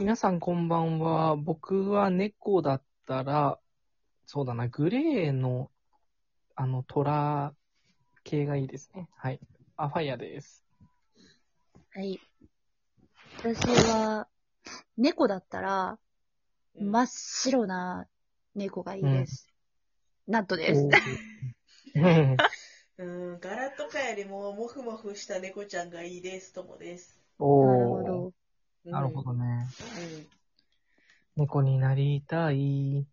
皆さんこんばんは。僕は猫だったら、そうだな、グレーの、あの、トラ系がいいですね。はい。アファイアです。はい。私は、猫だったら、うん真っ白な猫がいいです。なんとです。うんうん、柄とかよりも、もふもふした猫ちゃんがいいです、ともです。おなるほー。ど。うんなるほどね。うん猫になりたい。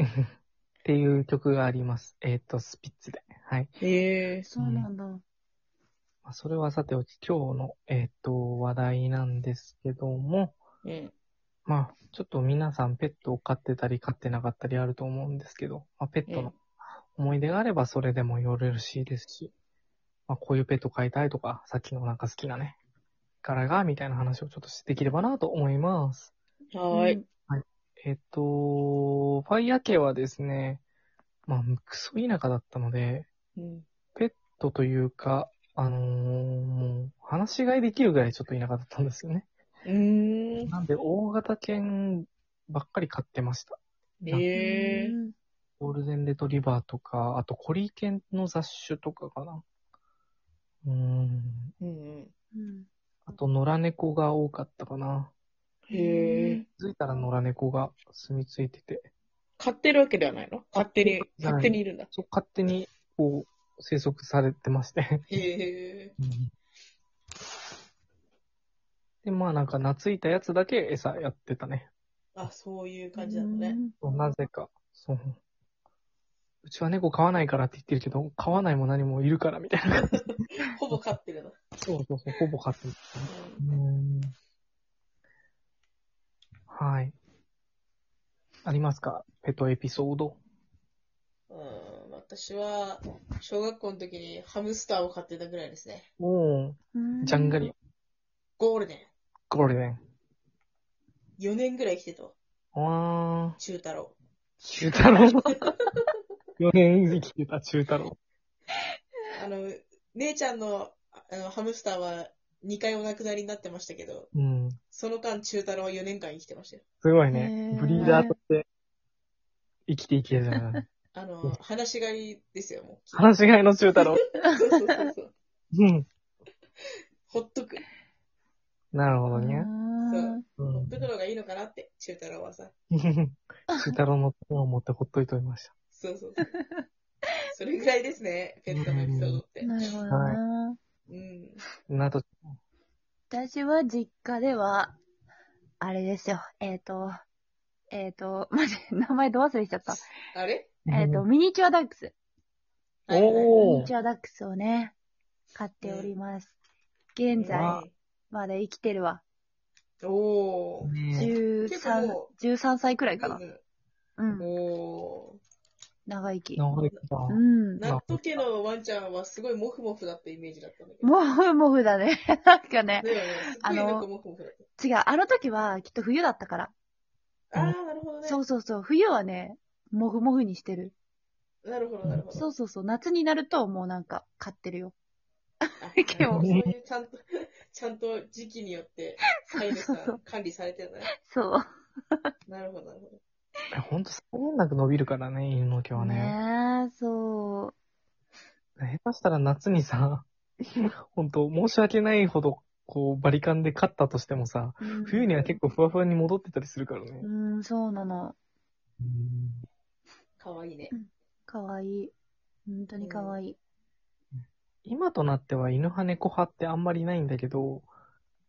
っていう曲があります。えっ、と、スピッツで。はい。へえ。そうなんだ。まあそれはさておき、今日の、えっ、と、話題なんですけども、うん。まあ、ちょっと皆さんペットを飼ってたり飼ってなかったりあると思うんですけど、まあ、ペットの思い出があればそれでもよろしいですし、まあ、こういうペット飼いたいとか、さっきのなんか好きなね、柄が、みたいな話をちょっとできればなと思います。はーい。えっ、と、ファイヤー家はですね、まあ、クソ田舎だったので、うん。ペットというか、あのーもう、話し飼いできるぐらいちょっと田舎だったんですよね。うーん。なんで、大型犬ばっかり飼ってました。へえ。うんゴールデンレトリバーとか、あとコリー犬の雑種とかかな。うーん。うんうん。と、野良猫が多かったかな。へえ。気づいたら野良猫が住み着いてて、飼ってるわけではないの？勝手に、はい勝手にいるんだ。そう勝手に、こう、生息されてまして。へえ。で、まあなんか懐いたやつだけ餌やってたね。あ、そういう感じなんだね。なぜか。そう。うちは猫飼わないからって言ってるけど、飼わないも何もいるからみたいな感じ。ほぼ飼ってるの。そうそうそう、ほぼ飼ってる。うんはい。ありますか？ペットエピソード。ん。うん。私は、小学校の時にハムスターを飼ってたぐらいですね。おー、うんジャンガリゴールデン。ゴールデン。4年ぐらい生きてたわ。わー、中太郎。中太郎。4年生きてた中太郎。あの、姉ちゃんのあのハムスターは2回お亡くなりになってましたけど、うん。その間中太郎は4年間生きてましたよ。すごいへね。ーブリーダーとして生きていけるじゃない。あの、話し飼いですよ、もう。話し飼いの中太郎。そうそうそうそう。うん。ほっとく。なるほどね。うんうんほっとくのがいいのかなって、中太郎はさ。中太郎の手を持ってほっといておりました。そうそうそう。それぐらいですね、ペットのエピソードって。なるほどな。うん。など、私は実家では、あれですよ。えっ、と、えっ、と、マジ、名前ど忘れしちゃった。あれ？えっ、と、ミニチュアダックス。おミおニチュアダックスをね、飼っております。現在、わまだ生きてるわ。おー。ね結構13も、13歳くらいかな。ううんん。お長生き。長いかうんー。。納豆家のワンちゃんはすごいモフモフだったイメージだったんだけど。もふもふだね。なんかね。ね。すごいなんかモフモフだっ違う、あの時はきっと冬だったから。た。あー、なるほどね。そうそうそう。冬はね、もふもふにしてる。なるほど、なるほど。そうそうそう。夏になるともうなんか飼ってるよ。あ でもそういうちゃんと、ちゃんと時期によって飼い主さそうそうん管理されてるね。そう。なるほど、なるほど。ほんと、そうなく伸びるからね、犬の毛はね。ねえ、そう。下手したら夏にさ、ほんと、申し訳ないほど、こう、バリカンで飼ったとしてもさ、うん冬には結構ふわふわに戻ってたりするからね。うん、そうなの。うんかわいいね。かわいい。本当にかわいい。今となっては犬派猫派ってあんまりないんだけど、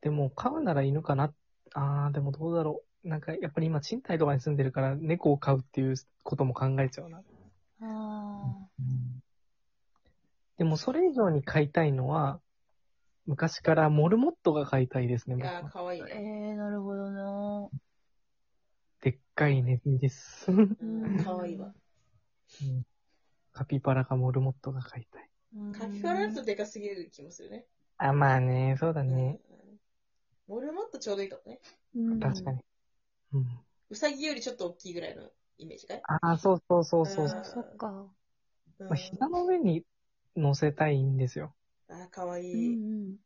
でも飼うなら犬かな。あー、でもどうだろう。なんかやっぱり今賃貸とかに住んでるから猫を飼うっていうことも考えちゃうな。あでもそれ以上に飼いたいのは、昔からモルモットが飼いたいですね、僕はあー、かわいいあ。えね。ー、なるほどな。でっかいネズミです。うん、かわいいわ。うんカピバラかモルモットが飼いたい。カピバラだとでかすぎる気もするね。あ、まあね、そうだね。うん。モルモットちょうどいいかもね。うん確かに。うん。ウサギよりちょっと大きいぐらいのイメージかい？ああ、そうそうそうそう。うんあ、そっか。うんまあ、膝の上に乗せたいんですよ。あー、かわいうんうい。ん。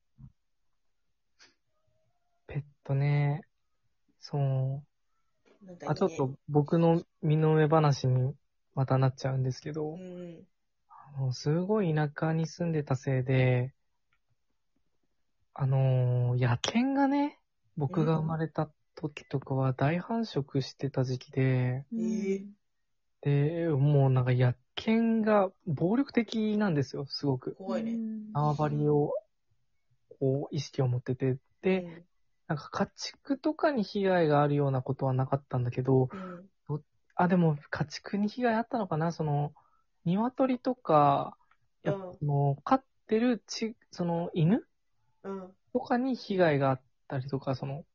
ペットね。そう。なんかいいねあ、ちょっと僕の身の上話にまたなっちゃうんですけどう、ん。あのすごい田舎に住んでたせいで、あのー野犬がね、僕が生まれた時とかは大繁殖してた時期で、えで、もうなんか野犬が暴力的なんですよ、すごく。怖いね。縄張りを、こう、意識を持ってて。で、うんなんか家畜とかに被害があるようなことはなかったんだけど、うん。あ、でも家畜に被害あったのかなその、鶏とか、の、飼ってるち、その、犬うん。とかに被害があったりとか、その、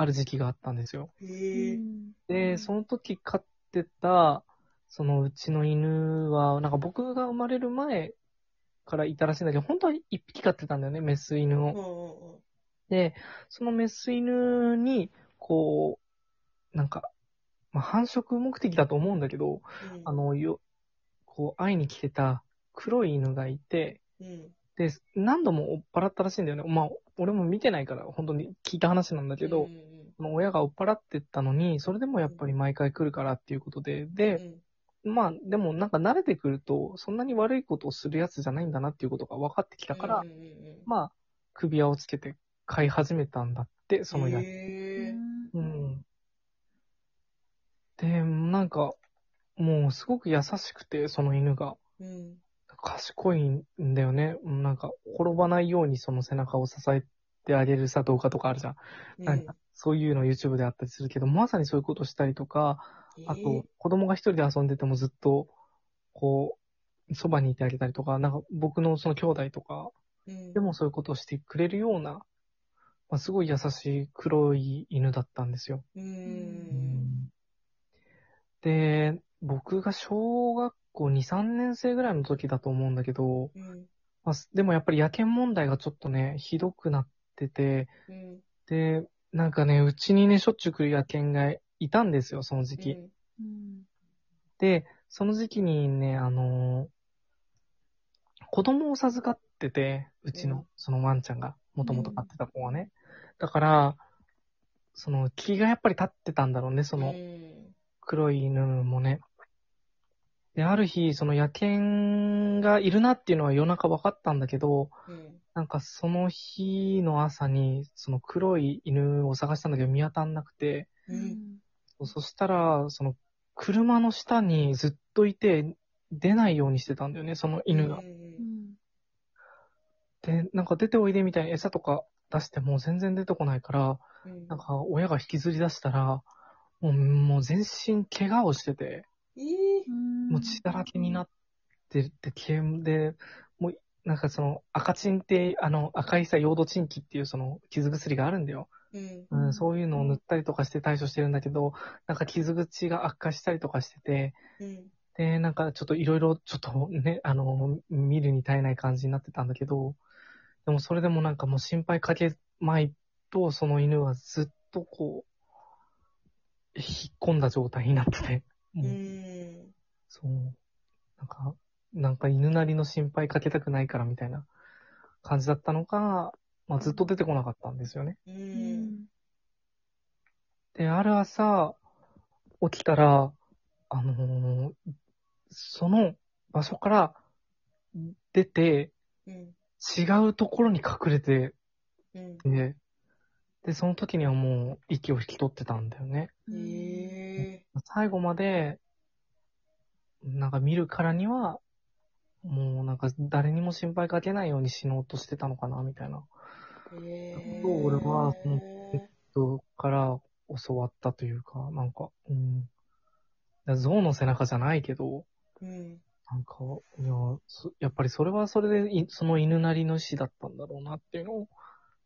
ある時期があったんですよ。で、その時飼ってた、そのうちの犬は、なんか僕が生まれる前からいたらしいんだけど、本当は一匹飼ってたんだよね、メス犬うんを。うんで、そのメス犬に、こう、なんか、まあ、繁殖目的だと思うんだけど、うん。あの、よ、こう、会いに来てた黒い犬がいて、うん。で、何度も追っ払ったらしいんだよね。まあ、俺も見てないから、本当に聞いた話なんだけど、うん親が追っ払ってったのに、それでもやっぱり毎回来るからっていうことで、で、うんまあ、でもなんか慣れてくると、そんなに悪いことをするやつじゃないんだなっていうことが分かってきたから、うんまあ、首輪をつけて飼い始めたんだって、そのやつ。うん。で、なんか、もうすごく優しくて、その犬が。うん。賢いんだよね。うんなんか、転ばないようにその背中を支えてあげるさ動画とかあるじゃん。なんか、そういうの YouTube であったりするけど、まさにそういうことしたりとか、あと、子供が一人で遊んでてもずっと、こう、そばにいてあげたりとか、なんか僕のその兄弟とかうん、でもそういうことをしてくれるような、まあ、すごい優しい黒い犬だったんですよ。うん。で、僕が小学校2、3年生ぐらいの時だと思うんだけど、うん。まあ、すでもやっぱり野犬問題がちょっとね、ひどくなってて、うん。で、なんかね、うちにね、しょっちゅう来る野犬がいたんですよ、その時期。で、その時期にね、あのー子供を授かってて、うちの、うんそのワンちゃんが、もともと飼ってた子はね。だから、その気がやっぱり立ってたんだろうね、そのうん黒い犬もね。で、ある日、その野犬がいるなっていうのは夜中分かったんだけど、うん。なんかその日の朝に、その黒い犬を探したんだけど見当たんなくて、うん。そしたら、その車の下にずっといて、出ないようにしてたんだよね、その犬がう。んで、なんか出ておいでみたいに餌とか出しても全然出てこないから、うん。なんか親が引きずり出したら、もう、もう全身怪我をしてて、ええもう血だらけになってて、毛で、もう、なんかその赤チンって、あの赤いさ、ヨードチンキっていうその傷薬があるんだよ。うん。うん、そういうのを塗ったりとかして対処してるんだけど、なんか傷口が悪化したりとかしてて、うん。で、なんかちょっといろいろちょっとね、あの、見るに耐えない感じになってたんだけど、でもそれでもなんかもう心配かけまいと、その犬はずっとこう、引っ込んだ状態になってて、うんそう。なんか、なんか犬なりの心配かけたくないからみたいな感じだったのか、まあずっと出てこなかったんですよね。うん。で、ある朝、起きたら、あのーその場所から出て、うん。違うところに隠れてうん。て、で、その時にはもう息を引き取ってたんだよね。ええ最後まで、なんか見るからには、もうなんか誰にも心配かけないように死のうとしてたのかな、みたいな。ええそう俺はその人から教わったというか、なんか、うん。象の背中じゃないけど、うん。なんか、いや、そやっぱりそれはそれでい、その犬なりの死だったんだろうなっていうのを、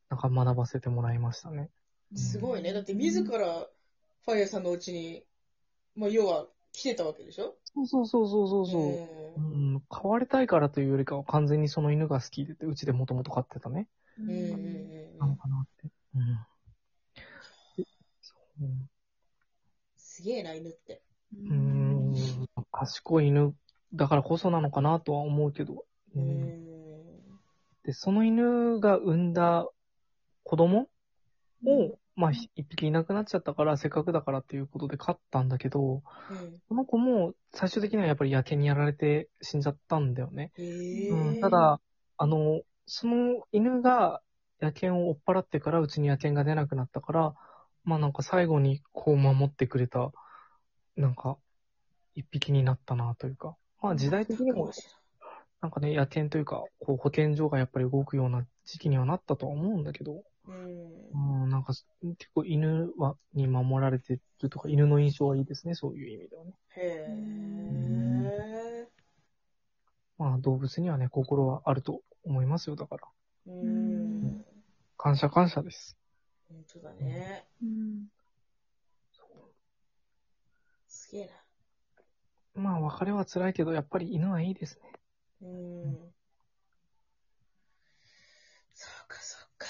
なんか学ばせてもらいましたね。すごいね。だって自らファイヤーさんのうちに、まあ、要は来てたわけでしょ？そうそうそうそうそうそう。うん、飼われたいからというよりかは完全にその犬が好きで、うちでもともと飼ってたね。うん。うん。うんなのかなって。うん。でそうすげえな、犬って。うーん、賢い犬だからこそなのかなとは思うけど。ううんん。で、その犬が産んだ子供をまあ、一匹いなくなっちゃったから、せっかくだからっていうことで飼ったんだけど、うん。この子も最終的にはやっぱり野犬にやられて死んじゃったんだよね。うん、た、だ、あの、その犬が野犬を追っ払ってからうちに野犬が出なくなったから、まあなんか最後にこう守ってくれた、なんか、一匹になったなというか。まあ時代的にも、なんかね、野犬というか、こう保健所がやっぱり動くような時期にはなったとは思うんだけど、うん。んか結構犬は、に守られてるとか、犬の印象はいいですね、そういう意味ではね。へえ。まあ動物にはね、心はあると思いますよ、だから。うん。感謝感謝です。本当だね。うん。すげえな。まあ別れは辛いけど、やっぱり犬はいいですね。うん。そうか、そうか。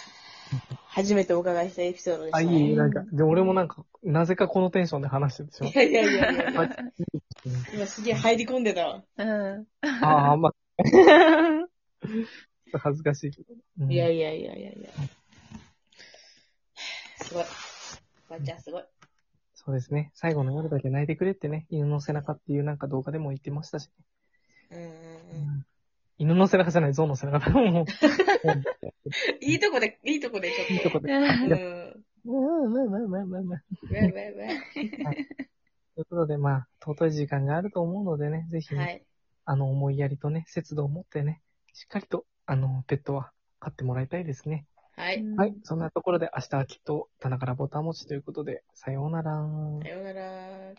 初めてお伺いしたエピソードでしたあ、ね。いい、なんか、で、俺もなんか、なぜかこのテンションで話しててしまいやいやいやいや。今すげえ入り込んでたわ。うん。ああ、まあ、恥ずかしいけど。うんいやいやいやいやいや。すごい。ばっちゃんすごい。そうですね。最後の夜だけ泣いてくれってね、犬の背中っていうなんか動画でも言ってましたし、うんうんううん。ん犬の背中じゃない、象の背中だ。もう。いいとこで、いいとこでちょっと。いいとこで。うん。うん、まあまあまあまあまあ。わわわということで、まあ、尊い時間があると思うのでね、ぜひね、はい。あの、思いやりとね、節度を持ってね、しっかりと、あの、ペットは飼ってもらいたいですね。はい。はい。そんなところで明日はきっと棚からボタン持ちということで、さようなら。さようなら。